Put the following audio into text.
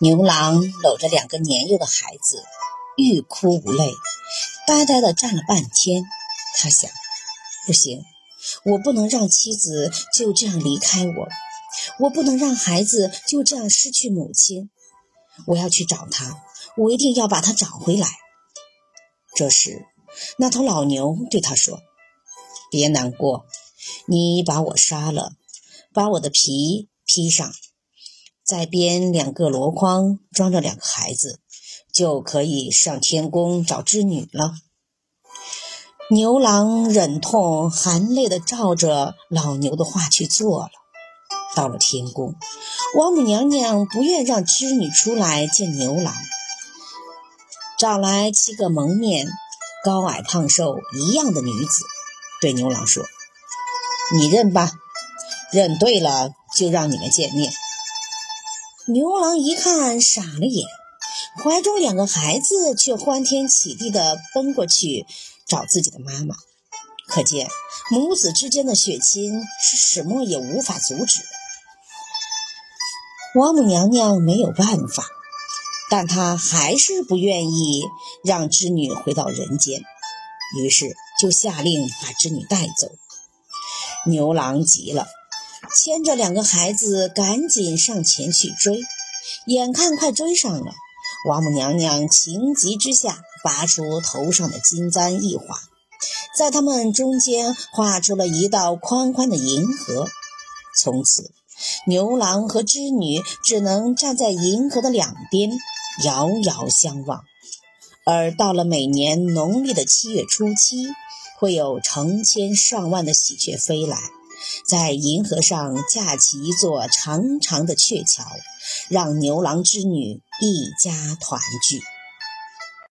牛郎搂着两个年幼的孩子，欲哭无泪，呆呆地站了半天。他想：不行，我不能让妻子就这样离开我，我不能让孩子就这样失去母亲。我要去找他，我一定要把他找回来。这时，那头老牛对他说：“别难过，你把我杀了，把我的皮披上。”再编两个箩筐，装着两个孩子，就可以上天宫找织女了。牛郎忍痛含泪地照着老牛的话去做了。到了天宫，王母娘娘不愿让织女出来见牛郎，找来七个蒙面、高矮胖瘦一样的女子，对牛郎说：“你认吧，认对了就让你们见面。”牛郎一看，傻了眼，怀中两个孩子却欢天喜地地奔过去找自己的妈妈。可见母子之间的血亲是始末也无法阻止的。王母娘娘没有办法，但她还是不愿意让织女回到人间，于是就下令把织女带走。牛郎急了。牵着两个孩子，赶紧上前去追。眼看快追上了，王母娘娘情急之下，拔出头上的金簪一划，在他们中间画出了一道宽宽的银河。从此，牛郎和织女只能站在银河的两边，遥遥相望。而到了每年农历的七月初七，会有成千上万的喜鹊飞来。在银河上架起一座长长的鹊桥，让牛郎织女一家团聚。